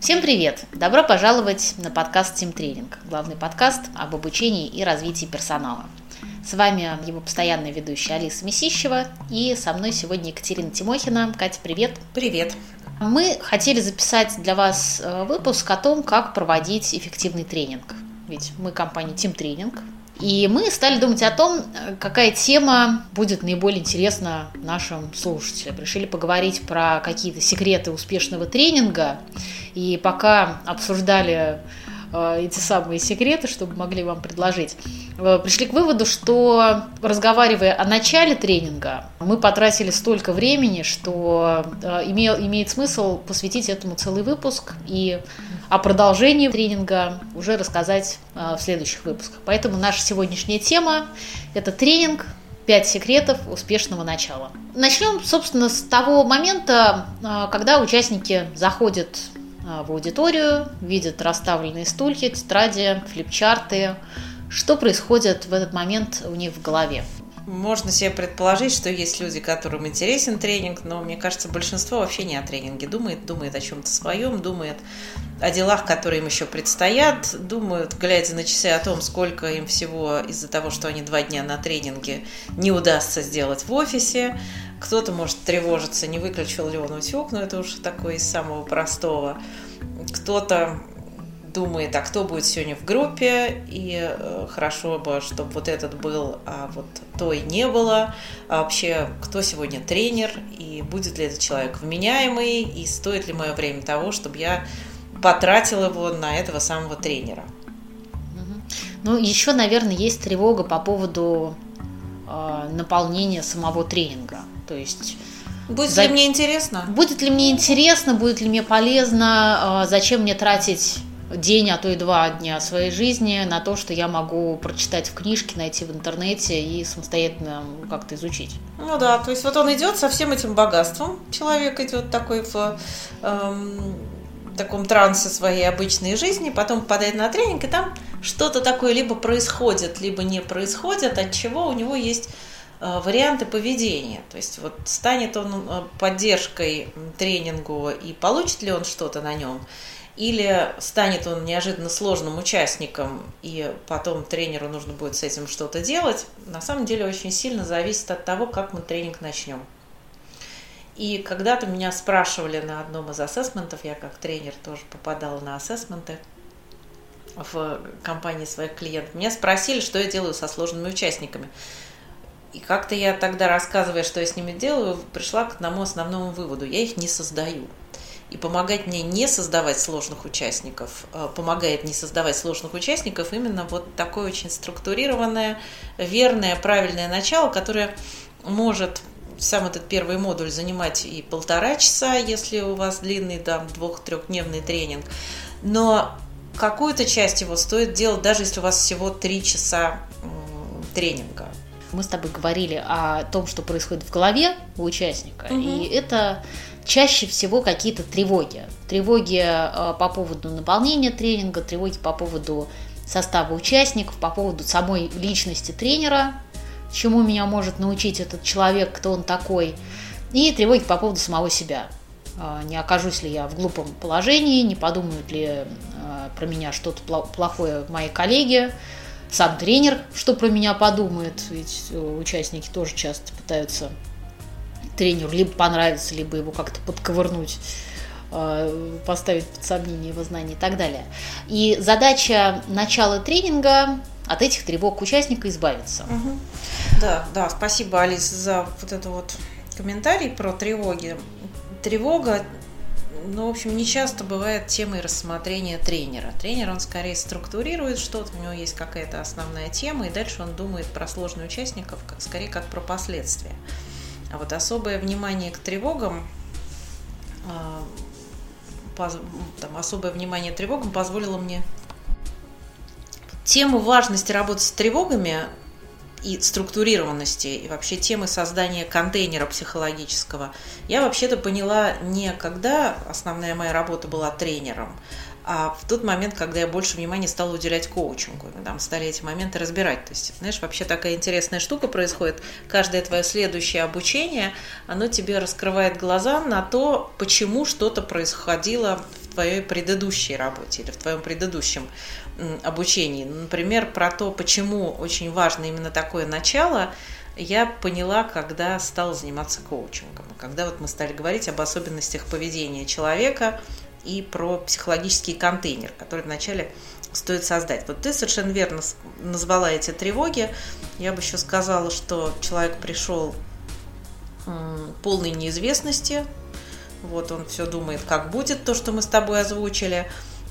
Всем привет! Добро пожаловать на подкаст Team Training, главный подкаст об обучении и развитии персонала. С вами его постоянная ведущая Алиса Месищева и со мной сегодня Екатерина Тимохина. Катя, привет! Привет! Мы хотели записать для вас э, выпуск о том, как проводить эффективный тренинг. Ведь мы компания Team Training, и мы стали думать о том, какая тема будет наиболее интересна нашим слушателям. Решили поговорить про какие-то секреты успешного тренинга. И пока обсуждали э, эти самые секреты, чтобы могли вам предложить, пришли к выводу, что разговаривая о начале тренинга, мы потратили столько времени, что э, имел, имеет смысл посвятить этому целый выпуск и о продолжении тренинга уже рассказать в следующих выпусках. Поэтому наша сегодняшняя тема – это тренинг «Пять секретов успешного начала». Начнем, собственно, с того момента, когда участники заходят в аудиторию, видят расставленные стулья, тетради, флипчарты. Что происходит в этот момент у них в голове? Можно себе предположить, что есть люди, которым интересен тренинг, но мне кажется, большинство вообще не о тренинге думает, думает о чем-то своем, думает о делах, которые им еще предстоят, думают, глядя на часы о том, сколько им всего из-за того, что они два дня на тренинге не удастся сделать в офисе. Кто-то может тревожиться, не выключил ли он утюг, но это уж такое из самого простого. Кто-то думает, а кто будет сегодня в группе, и э, хорошо бы, чтобы вот этот был, а вот той не было. А вообще, кто сегодня тренер, и будет ли этот человек вменяемый, и стоит ли мое время того, чтобы я потратил его на этого самого тренера. Ну, еще, наверное, есть тревога по поводу э, наполнения самого тренинга. То есть Будет за... ли мне интересно? Будет ли мне интересно, будет ли мне полезно, э, зачем мне тратить день, а то и два дня своей жизни на то, что я могу прочитать в книжке, найти в интернете и самостоятельно как-то изучить. Ну да, то есть вот он идет со всем этим богатством, человек идет такой в эм, таком трансе своей обычной жизни, потом попадает на тренинг, и там что-то такое либо происходит, либо не происходит, от чего у него есть э, варианты поведения. То есть вот станет он э, поддержкой тренингу и получит ли он что-то на нем, или станет он неожиданно сложным участником, и потом тренеру нужно будет с этим что-то делать, на самом деле очень сильно зависит от того, как мы тренинг начнем. И когда-то меня спрашивали на одном из ассессментов, я как тренер тоже попадала на ассессменты в компании своих клиентов, меня спросили, что я делаю со сложными участниками. И как-то я тогда, рассказывая, что я с ними делаю, пришла к одному основному выводу. Я их не создаю. И помогать мне не создавать сложных участников, а помогает не создавать сложных участников именно вот такое очень структурированное, верное, правильное начало, которое может сам этот первый модуль занимать и полтора часа, если у вас длинный, там, двух-трехдневный тренинг. Но какую-то часть его стоит делать, даже если у вас всего три часа тренинга. Мы с тобой говорили о том, что происходит в голове у участника, угу. и это чаще всего какие-то тревоги. Тревоги э, по поводу наполнения тренинга, тревоги по поводу состава участников, по поводу самой личности тренера, чему меня может научить этот человек, кто он такой, и тревоги по поводу самого себя. А, не окажусь ли я в глупом положении, не подумают ли а, про меня что-то плохое мои коллеги, сам тренер, что про меня подумает, ведь э, участники тоже часто пытаются тренеру либо понравиться, либо его как-то подковырнуть а, поставить под сомнение его знания и так далее. И задача начала тренинга от этих тревог участника избавиться. Угу. Да, да, спасибо, Алис, за вот это вот комментарий про тревоги. Тревога, ну, в общем, не часто бывает темой рассмотрения тренера. Тренер, он скорее структурирует что-то, у него есть какая-то основная тема, и дальше он думает про сложных участников, как, скорее как про последствия. А вот особое внимание к тревогам а, там, особое внимание тревогам позволило мне тему важности работы с тревогами и структурированности, и вообще темы создания контейнера психологического, я вообще-то поняла не когда основная моя работа была тренером, а в тот момент, когда я больше внимания стала уделять коучингу, там стали эти моменты разбирать. То есть, знаешь, вообще такая интересная штука происходит. Каждое твое следующее обучение, оно тебе раскрывает глаза на то, почему что-то происходило в твоей предыдущей работе или в твоем предыдущем обучении. Например, про то, почему очень важно именно такое начало, я поняла, когда стала заниматься коучингом. Когда вот мы стали говорить об особенностях поведения человека и про психологический контейнер, который вначале стоит создать. Вот ты совершенно верно назвала эти тревоги. Я бы еще сказала, что человек пришел полной неизвестности. Вот он все думает, как будет то, что мы с тобой озвучили.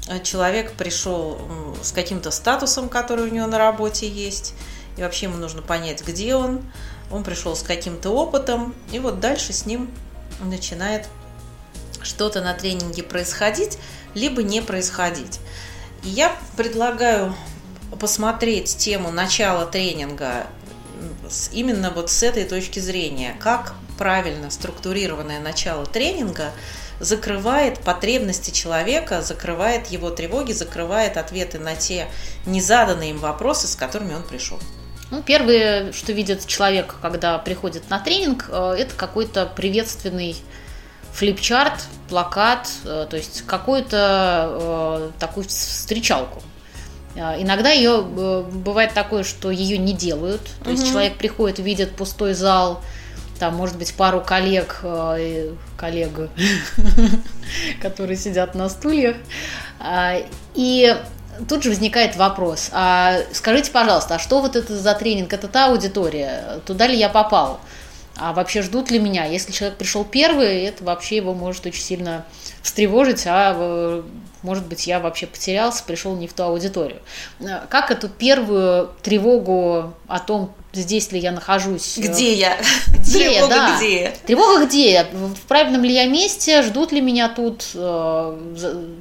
А человек пришел с каким-то статусом, который у него на работе есть. И вообще ему нужно понять, где он. Он пришел с каким-то опытом. И вот дальше с ним начинает что-то на тренинге происходить, либо не происходить. И я предлагаю посмотреть тему начала тренинга именно вот с этой точки зрения, как правильно структурированное начало тренинга закрывает потребности человека, закрывает его тревоги, закрывает ответы на те незаданные им вопросы, с которыми он пришел. Ну, первое, что видит человек, когда приходит на тренинг, э, это какой-то приветственный флипчарт, плакат, э, то есть какую-то э, такую встречалку. Иногда ее бывает такое, что ее не делают. То есть человек приходит, видит пустой зал, там, может быть, пару коллег, коллег, которые сидят на стульях. И тут же возникает вопрос, а скажите, пожалуйста, а что вот это за тренинг, это та аудитория, туда ли я попал? А вообще ждут ли меня? Если человек пришел первый, это вообще его может очень сильно встревожить, а э, может быть, я вообще потерялся, пришел не в ту аудиторию. Э, как эту первую тревогу о том, здесь ли я нахожусь? Э, где я? Где Тревога да. где? Тревога где я? В правильном ли я месте? Ждут ли меня тут? Что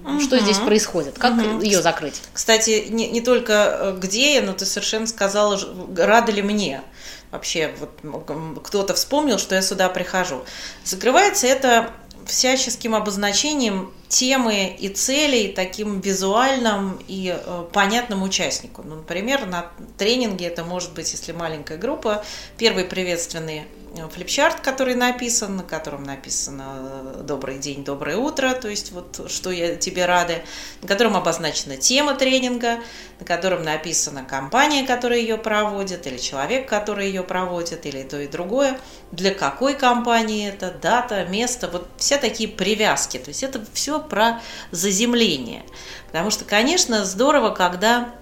угу. здесь происходит? Как угу. ее закрыть? Кстати, не, не только где я, но ты совершенно сказала, рада ли мне вообще вот кто-то вспомнил, что я сюда прихожу. Закрывается это всяческим обозначением темы и целей таким визуальным и э, понятным участнику. Ну, например, на тренинге это может быть, если маленькая группа, первый приветственный флипчарт, который написан, на котором написано «Добрый день, доброе утро», то есть вот что я тебе рада, на котором обозначена тема тренинга, на котором написана компания, которая ее проводит, или человек, который ее проводит, или то и другое, для какой компании это, дата, место, вот все такие привязки, то есть это все про заземление. Потому что, конечно, здорово, когда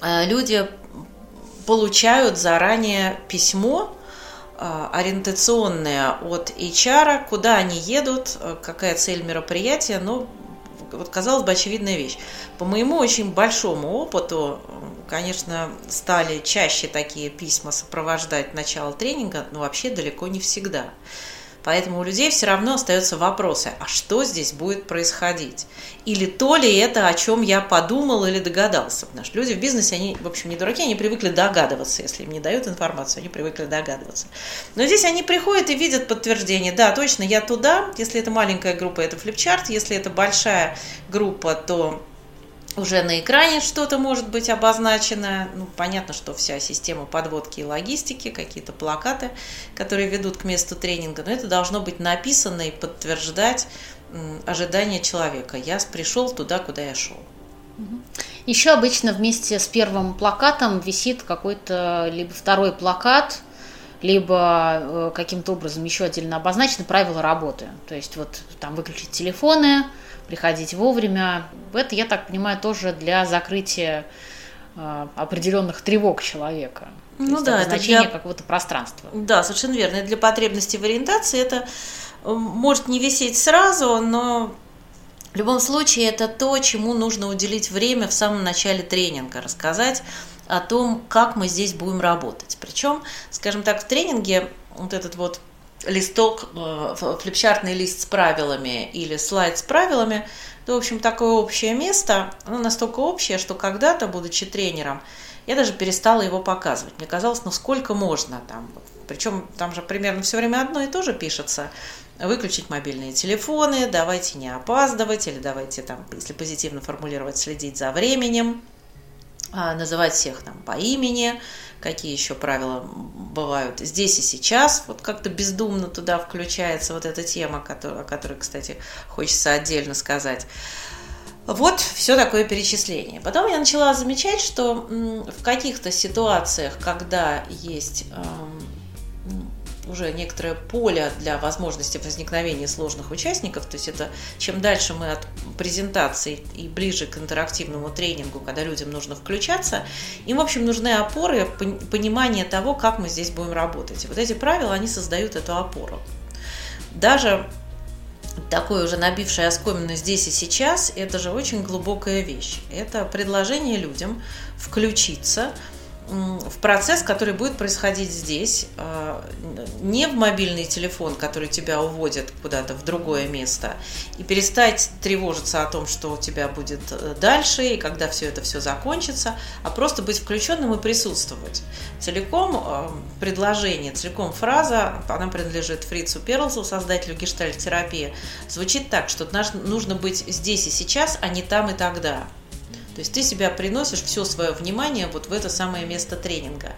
э, люди получают заранее письмо, а, ориентационные от HR, куда они едут, э, какая цель мероприятия, но вот казалось бы очевидная вещь. По моему очень большому опыту, конечно, стали чаще такие письма сопровождать начало тренинга, но вообще далеко не всегда. Поэтому у людей все равно остаются вопросы, а что здесь будет происходить? Или то ли это, о чем я подумал или догадался? Потому что люди в бизнесе, они, в общем, не дураки, они привыкли догадываться. Если им не дают информацию, они привыкли догадываться. Но здесь они приходят и видят подтверждение. Да, точно, я туда. Если это маленькая группа, это флипчарт. Если это большая группа, то уже на экране что-то может быть обозначено. Ну, понятно, что вся система подводки и логистики, какие-то плакаты, которые ведут к месту тренинга, но это должно быть написано и подтверждать ожидания человека. Я пришел туда, куда я шел. Еще обычно вместе с первым плакатом висит какой-то либо второй плакат, либо э, каким-то образом еще отдельно обозначены правила работы. То есть вот там выключить телефоны, приходить вовремя. Это, я так понимаю, тоже для закрытия э, определенных тревог человека. Ну да, это для... какого-то пространства. Да, совершенно верно. И для потребностей в ориентации это э, может не висеть сразу, но в любом случае это то, чему нужно уделить время в самом начале тренинга, рассказать о том, как мы здесь будем работать. Причем, скажем так, в тренинге вот этот вот листок, э, флипчартный лист с правилами или слайд с правилами, это, в общем, такое общее место, оно настолько общее, что когда-то, будучи тренером, я даже перестала его показывать. Мне казалось, ну сколько можно там. Причем там же примерно все время одно и то же пишется. Выключить мобильные телефоны, давайте не опаздывать, или давайте там, если позитивно формулировать, следить за временем. А, называть всех там по имени, какие еще правила бывают здесь и сейчас, вот как-то бездумно туда включается вот эта тема, о которой, кстати, хочется отдельно сказать. Вот все такое перечисление. Потом я начала замечать, что в каких-то ситуациях, когда есть уже некоторое поле для возможности возникновения сложных участников. То есть это чем дальше мы от презентации и ближе к интерактивному тренингу, когда людям нужно включаться, им, в общем, нужны опоры, понимание того, как мы здесь будем работать. И вот эти правила, они создают эту опору. Даже такое уже набившее оскомину здесь и сейчас, это же очень глубокая вещь. Это предложение людям включиться – в процесс, который будет происходить здесь, а, не в мобильный телефон, который тебя уводит куда-то в другое место, и перестать тревожиться о том, что у тебя будет э, дальше, и когда все это все закончится, а просто быть включенным и присутствовать. Целиком а, предложение, целиком фраза, она принадлежит Фрицу Перлсу, создателю гештальт-терапии, звучит так, что нужно быть здесь и сейчас, а не там и тогда. То есть ты себя приносишь все свое внимание вот в это самое место тренинга.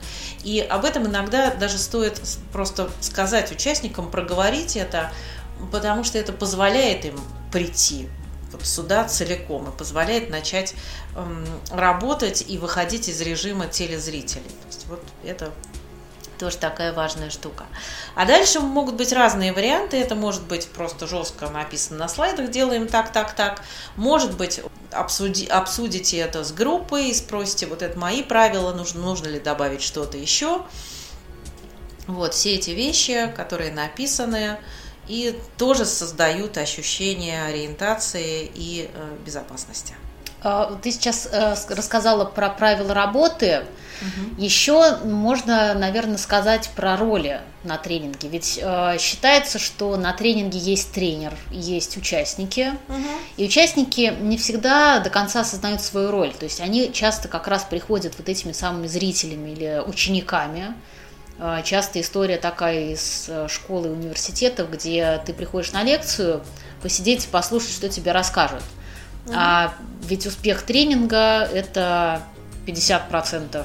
И об этом иногда даже стоит просто сказать участникам, проговорить это, потому что это позволяет им прийти вот сюда целиком и позволяет начать эм, работать и выходить из режима телезрителей. То есть вот это тоже такая важная штука. А дальше могут быть разные варианты. Это может быть просто жестко написано на слайдах, делаем так, так, так. Может быть, обсуди, обсудите это с группой и спросите, вот это мои правила, нужно, нужно ли добавить что-то еще. Вот все эти вещи, которые написаны, и тоже создают ощущение ориентации и э, безопасности. А, ты сейчас э, рассказала про правила работы. Угу. Еще можно, наверное, сказать про роли на тренинге. Ведь э, считается, что на тренинге есть тренер, есть участники. Угу. И участники не всегда до конца осознают свою роль. То есть они часто как раз приходят вот этими самыми зрителями или учениками. Э, часто история такая из э, школы и университетов, где ты приходишь на лекцию, посидеть и послушать, что тебе расскажут. Угу. А ведь успех тренинга – это 50%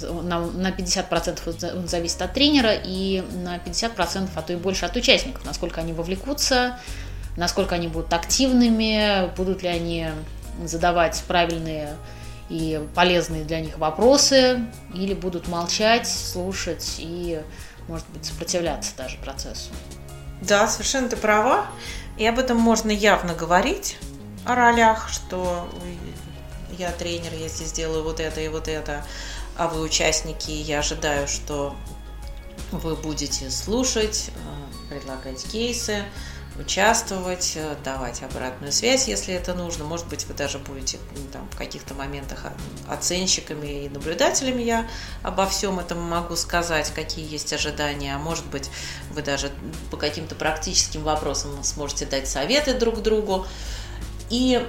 на, на 50% он зависит от тренера и на 50%, а то и больше от участников, насколько они вовлекутся, насколько они будут активными, будут ли они задавать правильные и полезные для них вопросы, или будут молчать, слушать и, может быть, сопротивляться даже процессу. Да, совершенно ты права. И об этом можно явно говорить о ролях, что я тренер, я здесь делаю вот это и вот это а вы участники, я ожидаю, что вы будете слушать, э, предлагать кейсы, участвовать, э, давать обратную связь, если это нужно. Может быть, вы даже будете ну, там, в каких-то моментах оценщиками и наблюдателями. Я обо всем этом могу сказать, какие есть ожидания. А может быть, вы даже по каким-то практическим вопросам сможете дать советы друг другу. И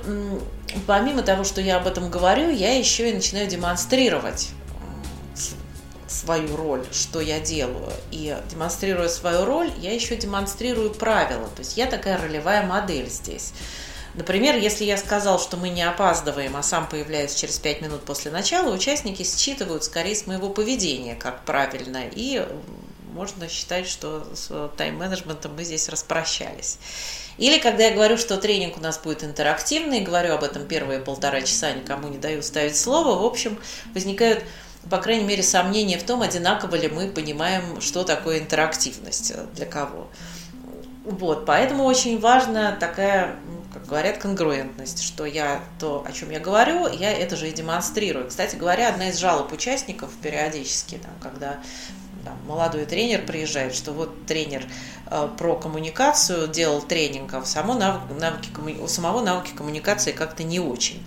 помимо того, что я об этом говорю, я еще и начинаю демонстрировать свою роль, что я делаю. И демонстрируя свою роль, я еще демонстрирую правила. То есть я такая ролевая модель здесь. Например, если я сказал, что мы не опаздываем, а сам появляюсь через 5 минут после начала, участники считывают скорее с моего поведения, как правильно, и можно считать, что с тайм-менеджментом мы здесь распрощались. Или когда я говорю, что тренинг у нас будет интерактивный, говорю об этом первые полтора часа, никому не даю ставить слово, в общем, возникают по крайней мере, сомнения в том, одинаково ли мы понимаем, что такое интерактивность э, для кого. Вот, поэтому очень важна такая, как говорят, конгруентность, что я то, о чем я говорю, я это же и демонстрирую. Кстати говоря, одна из жалоб участников периодически, там, когда там, молодой тренер приезжает, что вот тренер э, про коммуникацию делал тренинг, а у самого навыки, навыки, у самого навыки коммуникации как-то не очень.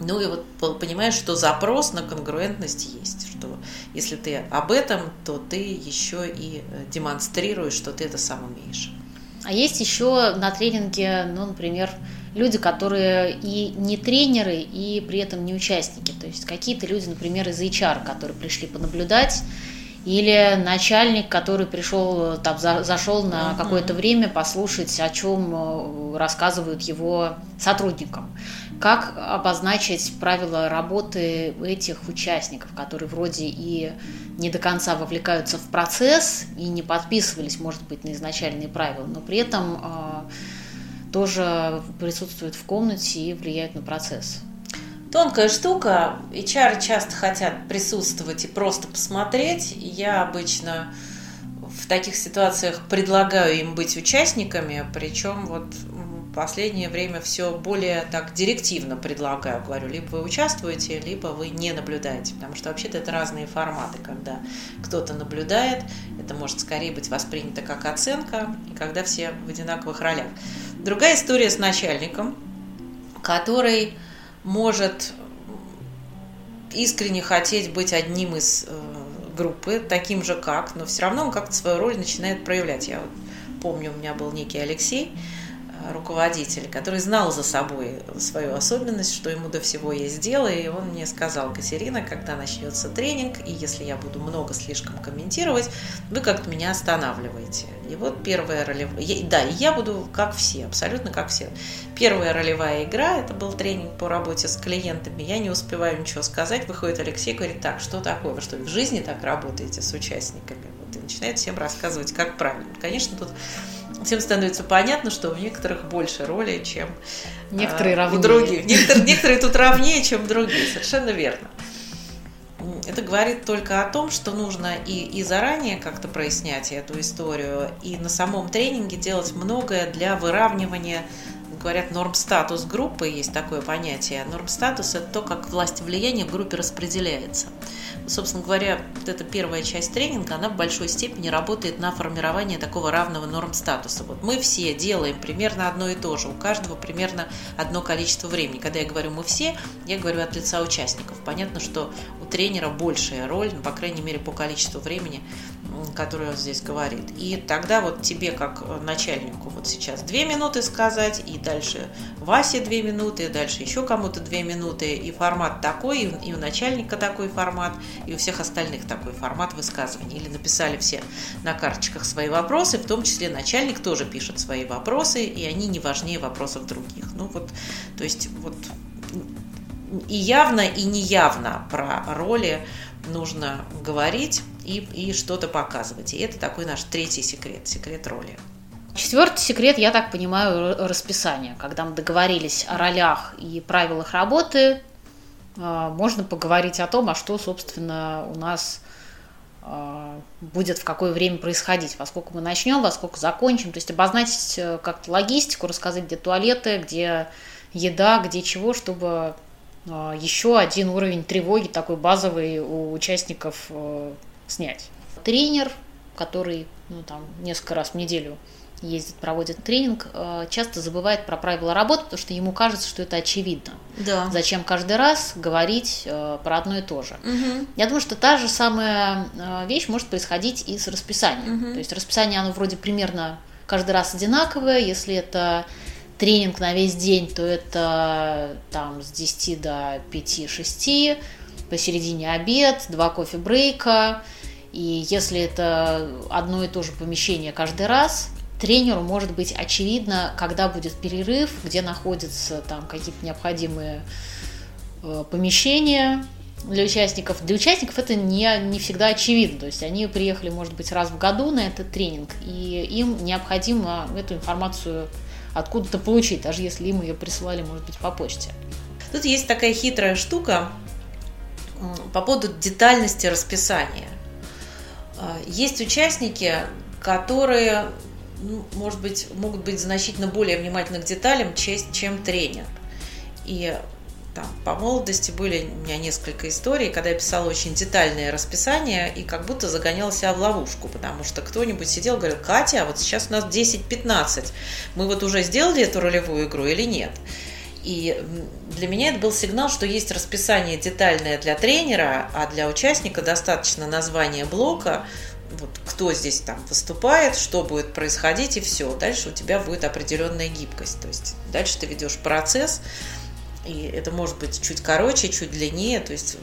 Ну и вот понимаешь, что запрос на конгруентность есть, что если ты об этом, то ты еще и э, демонстрируешь, что ты это сам умеешь. А есть еще на тренинге, ну, например, люди, которые и не тренеры, и при этом не участники. То есть какие-то люди, например, из HR, которые пришли понаблюдать, или начальник, который пришел, там, за, зашел на какое-то время послушать, о чем э, рассказывают его сотрудникам как обозначить правила работы этих участников, которые вроде и не до конца вовлекаются в процесс и не подписывались, может быть, на изначальные правила, но при этом э, тоже присутствуют в комнате и влияют на процесс. Тонкая штука. HR часто хотят присутствовать и просто посмотреть. Я обычно в таких ситуациях предлагаю им быть участниками, причем вот последнее время все более так директивно предлагаю. Говорю, либо вы участвуете, либо вы не наблюдаете, потому что вообще-то это разные форматы, когда кто-то наблюдает, это может скорее быть воспринято как оценка, и когда все в одинаковых ролях. Другая история с начальником, который может искренне хотеть быть одним из э, группы, таким же как, но все равно он как-то свою роль начинает проявлять. Я вот помню, у меня был некий Алексей, руководитель, который знал за собой свою особенность, что ему до всего есть дело, и он мне сказал, Катерина, когда начнется тренинг, и если я буду много слишком комментировать, вы как-то меня останавливаете. И вот первая ролевая... Да, и я буду как все, абсолютно как все. Первая ролевая игра, это был тренинг по работе с клиентами, я не успеваю ничего сказать, выходит Алексей, говорит, так, что такое, вы что, в жизни так работаете с участниками? Вот, и начинает всем рассказывать, как правильно. Конечно, тут всем становится понятно, что у некоторых больше роли, чем некоторые а, у других. Некоторые, некоторые тут равнее, чем другие, совершенно верно. Это говорит только о том, что нужно и, и заранее как-то прояснять эту историю, и на самом тренинге делать многое для выравнивания говорят, норм-статус группы, есть такое понятие. Норм-статус – это то, как власть и влияние в группе распределяется собственно говоря, вот эта первая часть тренинга, она в большой степени работает на формирование такого равного норм статуса. Вот мы все делаем примерно одно и то же, у каждого примерно одно количество времени. Когда я говорю «мы все», я говорю от лица участников. Понятно, что у тренера большая роль, ну, по крайней мере, по количеству времени, которое он здесь говорит. И тогда вот тебе, как начальнику, вот сейчас две минуты сказать, и дальше Васе две минуты, и дальше еще кому-то две минуты, и формат такой, и у начальника такой формат, и у всех остальных такой формат высказывания. Или написали все на карточках свои вопросы, в том числе начальник тоже пишет свои вопросы, и они не важнее вопросов других. Ну вот, то есть вот и явно, и неявно про роли нужно говорить и, и что-то показывать. И это такой наш третий секрет, секрет роли. Четвертый секрет, я так понимаю, расписание. Когда мы договорились о ролях и правилах работы, а, можно поговорить о том, а что, собственно, у нас а, будет в какое время происходить, во сколько мы начнем, во сколько закончим, то есть обозначить э, как-то логистику, рассказать, где туалеты, где еда, где чего, чтобы а, еще один уровень тревоги такой базовый у участников э, снять. Тренер, который ну, там, несколько раз в неделю ездит, проводит тренинг, э, часто забывает про правила работы, потому что ему кажется, что это очевидно. Да. Зачем каждый раз говорить э, про одно и то же? Угу. Я думаю, что та же самая э, вещь может происходить и с расписанием. Угу. То есть расписание, оно вроде примерно каждый раз одинаковое. Если это тренинг на весь день, то это там с 10 до 5-6, посередине обед, два кофе-брейка. И если это одно и то же помещение каждый раз, тренеру может быть очевидно, когда будет перерыв, где находятся там какие-то необходимые э, помещения для участников. Для участников это не, не всегда очевидно. То есть они приехали, может быть, раз в году на этот тренинг, и им необходимо эту информацию откуда-то получить, даже если им ее присылали, может быть, по почте. Тут есть такая хитрая штука по поводу детальности расписания. А, есть участники, которые ну, может быть, могут быть значительно более внимательны к деталям, чем тренер. И там, по молодости были у меня несколько историй, когда я писала очень детальное расписание и как будто загоняла себя в ловушку, потому что кто-нибудь сидел и говорил, Катя, а вот сейчас у нас 10-15, мы вот уже сделали эту ролевую игру или нет? И для меня это был сигнал, что есть расписание детальное для тренера, а для участника достаточно названия блока, вот кто здесь там выступает, что будет происходить, и все. Дальше у тебя будет определенная гибкость. То есть дальше ты ведешь процесс, и это может быть чуть короче, чуть длиннее. То есть,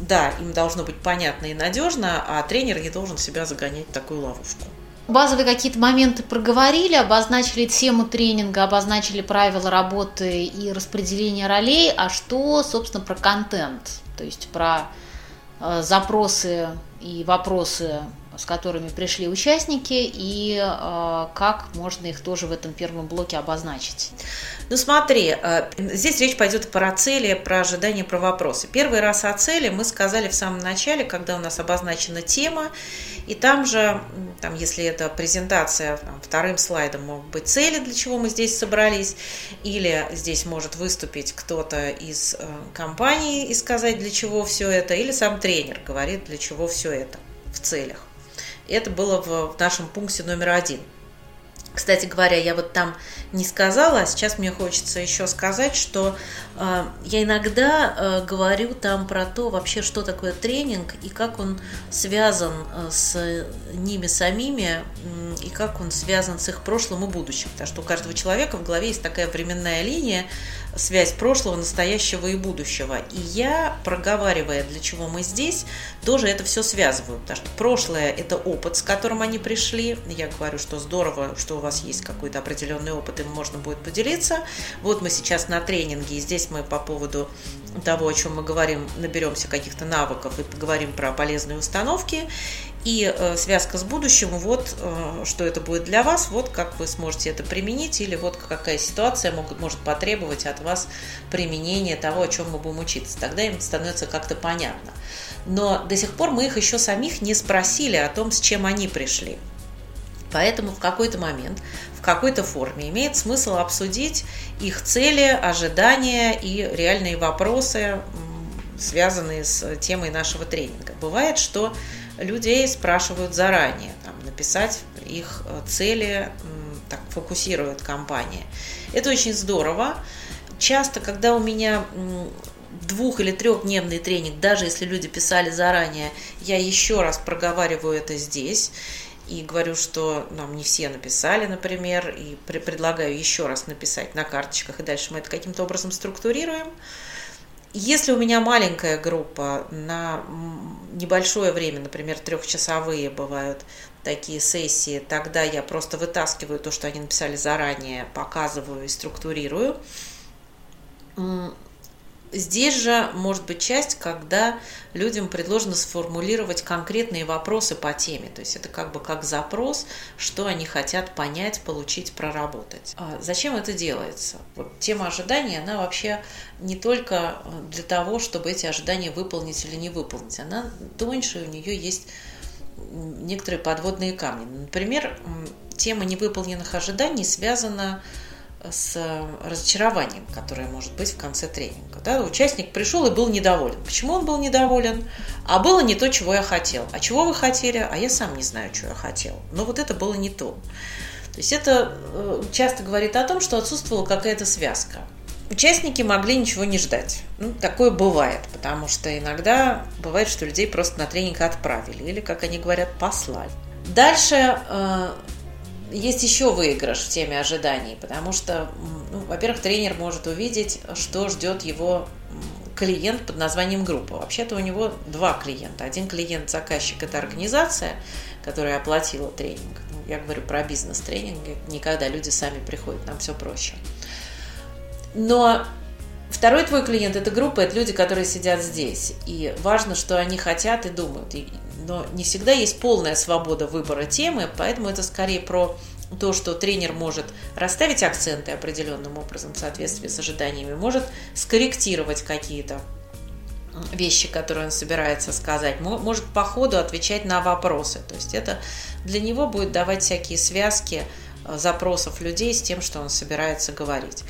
да, им должно быть понятно и надежно, а тренер не должен себя загонять в такую ловушку. Базовые какие-то моменты проговорили, обозначили тему тренинга, обозначили правила работы и распределение ролей, а что, собственно, про контент, то есть про э, запросы и вопросы с которыми пришли участники, и э, как можно их тоже в этом первом блоке обозначить. Ну смотри, э, здесь речь пойдет про цели, про ожидания, про вопросы. Первый раз о цели мы сказали в самом начале, когда у нас обозначена тема, и там же, там, если это презентация, там, вторым слайдом могут быть цели, для чего мы здесь собрались, или здесь может выступить кто-то из э, компании и сказать, для чего все это, или сам тренер говорит, для чего все это в целях. Это было в нашем пункте номер один. Кстати говоря, я вот там не сказала, а сейчас мне хочется еще сказать, что э, я иногда э, говорю там про то вообще, что такое тренинг и как он связан э, с ними самими и как он связан с их прошлым и будущим. Потому что у каждого человека в голове есть такая временная линия, связь прошлого, настоящего и будущего. И я, проговаривая, для чего мы здесь, тоже это все связываю. Потому что прошлое – это опыт, с которым они пришли. Я говорю, что здорово, что у вас есть какой-то определенный опыт, им можно будет поделиться. Вот мы сейчас на тренинге, и здесь мы по поводу того, о чем мы говорим, наберемся каких-то навыков и поговорим про полезные установки. И э, связка с будущим, вот э, что это будет для вас, вот как вы сможете это применить, или вот какая ситуация могут, может потребовать от вас применения того, о чем мы будем учиться. Тогда им становится как-то понятно. Но до сих пор мы их еще самих не спросили о том, с чем они пришли. Поэтому в какой-то момент, в какой-то форме имеет смысл обсудить их цели, ожидания и реальные вопросы, связанные с темой нашего тренинга. Бывает, что людей спрашивают заранее, там, написать их э, цели, так фокусирует компания. Это очень здорово. Часто, когда у меня двух- или трехдневный тренинг, даже если люди писали заранее, я еще раз проговариваю это здесь и говорю, что нам не все написали, например, и предлагаю еще раз написать на карточках, и дальше мы это каким-то образом структурируем. Если у меня маленькая группа на небольшое время, например, трехчасовые бывают такие сессии, тогда я просто вытаскиваю то, что они написали заранее, показываю и структурирую. Здесь же может быть часть, когда людям предложено сформулировать конкретные вопросы по теме. То есть это как бы как запрос, что они хотят понять, получить, проработать. А зачем это делается? Вот тема ожидания, она вообще не только э, для того, чтобы эти ожидания выполнить или не выполнить. Она тоньше, у нее есть некоторые подводные камни. Например, тема невыполненных ожиданий связана с с разочарованием, которое может быть в конце тренинга. Да? Участник пришел и был недоволен. Почему он был недоволен? А было не то, чего я хотел. А чего вы хотели? А я сам не знаю, чего я хотел. Но вот это было не то. То есть это э, часто говорит о том, что отсутствовала какая-то связка. Участники могли ничего не ждать. Ну, такое бывает, потому что иногда бывает, что людей просто на тренинг отправили или, как они говорят, послали. Дальше э, есть еще выигрыш в теме ожиданий, потому что, ну, во-первых, тренер может увидеть, что ждет его клиент под названием группа. Вообще-то у него два клиента. Один клиент-заказчик – это организация, которая оплатила тренинг. Ну, я говорю про бизнес-тренинги. Никогда люди сами приходят, нам все проще. Но второй твой клиент – это группа, это люди, которые сидят здесь. И важно, что они хотят и думают. И но не всегда есть полная свобода выбора темы, поэтому это скорее про то, что тренер может расставить акценты определенным образом в соответствии с ожиданиями, может скорректировать какие-то вещи, которые он собирается сказать, может по ходу отвечать на вопросы. То есть это для него будет давать всякие связки э, запросов людей с тем, что он собирается говорить.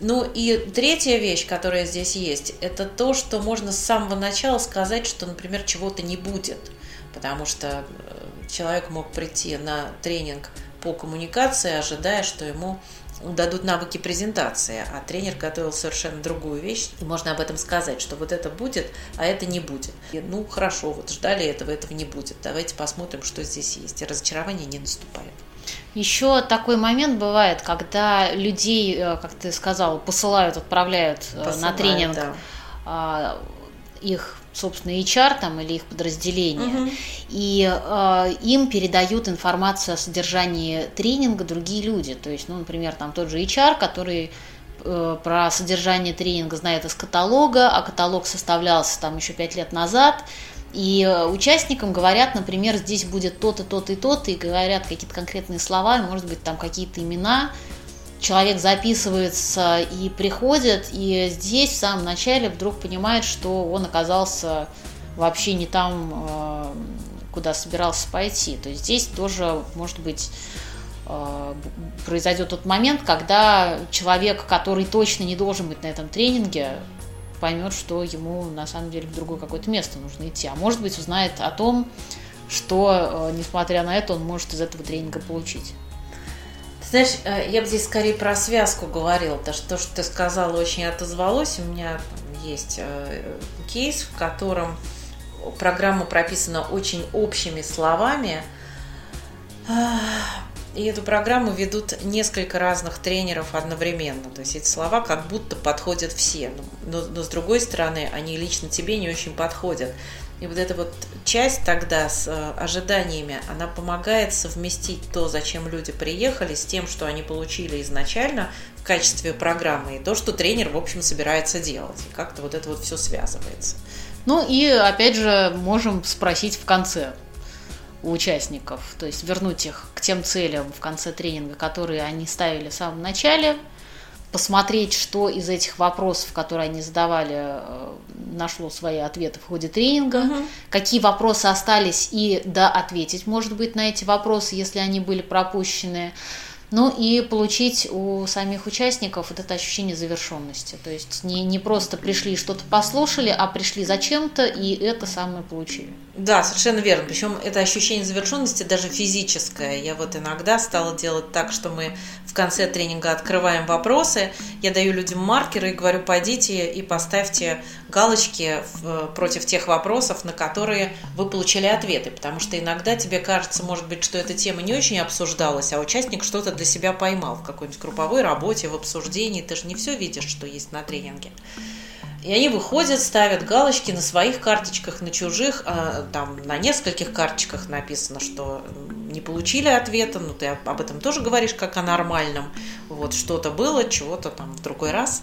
Ну и третья вещь, которая здесь есть, это то, что можно с самого начала сказать, что, например, чего-то не будет – потому что э, человек мог прийти на тренинг по коммуникации, ожидая, что ему дадут навыки презентации, а тренер готовил совершенно другую вещь, и можно об этом сказать, что вот это будет, а это не будет. И, ну, хорошо, вот ждали этого, этого не будет. Давайте посмотрим, что здесь есть. И разочарование не наступает. Еще такой момент бывает, когда людей, э, как ты сказал, посылают, отправляют э, посылают, на тренинг да. А, их собственно, HR там или их подразделение, Мгм. и э, им передают информацию о содержании тренинга другие люди. То есть, ну, например, там тот же HR, который э, про содержание тренинга знает из каталога, а каталог составлялся там еще пять лет назад, и э, участникам говорят, например, здесь будет то-то, то-то и то-то, и говорят какие-то конкретные слова, и, может быть, там какие-то имена. Человек записывается и приходит, и здесь в самом начале вдруг понимает, что он оказался вообще не там, э, куда собирался пойти. То есть здесь тоже, может быть, э, произойдет тот момент, когда человек, который точно не должен быть на этом тренинге, поймет, что ему на самом деле в другое какое-то место нужно идти. А может быть, узнает о том, что, э, несмотря на это, он может из этого тренинга получить. Знаешь, э, я бы здесь скорее про связку говорила, потому что то, что ты сказала, очень отозвалось. У меня есть э, кейс, в котором программа прописана очень общими словами. И эту программу ведут несколько разных тренеров одновременно. То есть эти слова как будто подходят все. Но, но с другой стороны, они лично тебе не очень подходят. И вот эта вот часть тогда с э, ожиданиями, она помогает совместить то, зачем люди приехали, с тем, что они получили изначально в качестве программы, и то, что тренер, в общем, собирается делать. И как-то вот это вот все связывается. Ну и опять же можем спросить в конце у участников, то есть вернуть их к тем целям в конце тренинга, которые они ставили в самом начале, посмотреть, что из этих вопросов, которые они задавали, э, нашло свои ответы в ходе тренинга, Мгм. какие вопросы остались и да, ответить, может быть, на эти вопросы, если они были пропущены. Ну и получить у самих участников вот это ощущение завершенности. То есть не, не просто пришли что-то послушали, а пришли зачем-то и это самое получили. Да, совершенно верно. Причем это ощущение завершенности даже физическое. Я вот иногда стала делать так, что мы в конце тренинга открываем вопросы, я даю людям маркеры и говорю, пойдите и поставьте галочки против тех вопросов, на которые вы получили ответы. Потому что иногда тебе кажется, может быть, что эта тема не очень обсуждалась, а участник что-то для себя поймал в какой-нибудь групповой работе, в обсуждении. Ты же не все видишь, что есть на тренинге. И они выходят, ставят галочки на своих карточках, на чужих, а, там на нескольких карточках написано, что не получили ответа, ну ты об этом тоже говоришь как о нормальном. Вот что-то было, чего-то там в другой раз.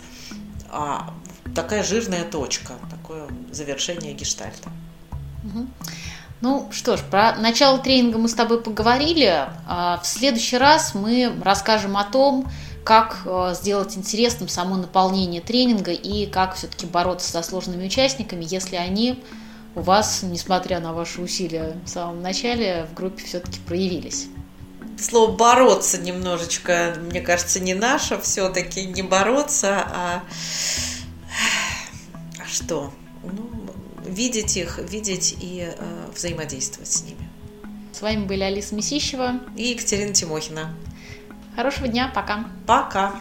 А такая жирная точка, такое завершение гештальта. Ну что ж, про начало тренинга мы с тобой поговорили. А В следующий раз мы расскажем о том, как э, сделать интересным само наполнение тренинга и как все-таки бороться со сложными участниками, если они у вас, несмотря на ваши усилия в самом начале, в группе все-таки проявились. Слово бороться немножечко, мне кажется, не наше все-таки, не бороться, а, а что? Ну, видеть их, видеть и э, взаимодействовать с ними. С вами были Алиса Месищева. И Екатерина Тимохина. Хорошего дня, пока. Пока!